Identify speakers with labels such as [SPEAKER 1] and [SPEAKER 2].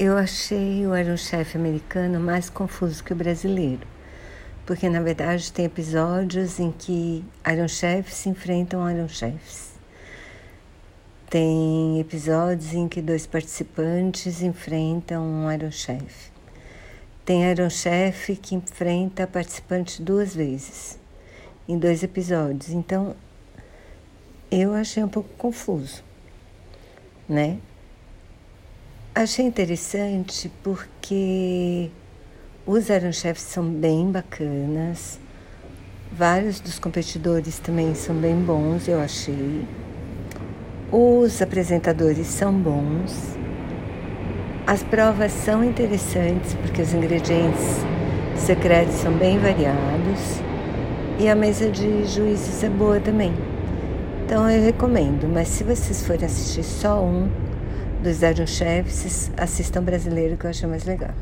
[SPEAKER 1] eu achei o Iron Chef americano mais confuso que o brasileiro. Porque, na verdade, tem episódios em que Iron Chefs enfrentam Iron Chefs. Tem episódios em que dois participantes enfrentam um Iron Chef. Tem Iron Chef que enfrenta participante duas vezes, em dois episódios. Então, eu achei um pouco confuso, né? Achei interessante porque os Iron Chefs são bem bacanas, vários dos competidores também são bem bons, eu achei. Os apresentadores são bons. As provas são interessantes porque os ingredientes secretos são bem variados e a mesa de juízes é boa também. Então eu recomendo, mas se vocês forem assistir só um dos Iron Chefs, assistam brasileiro que eu acho mais legal.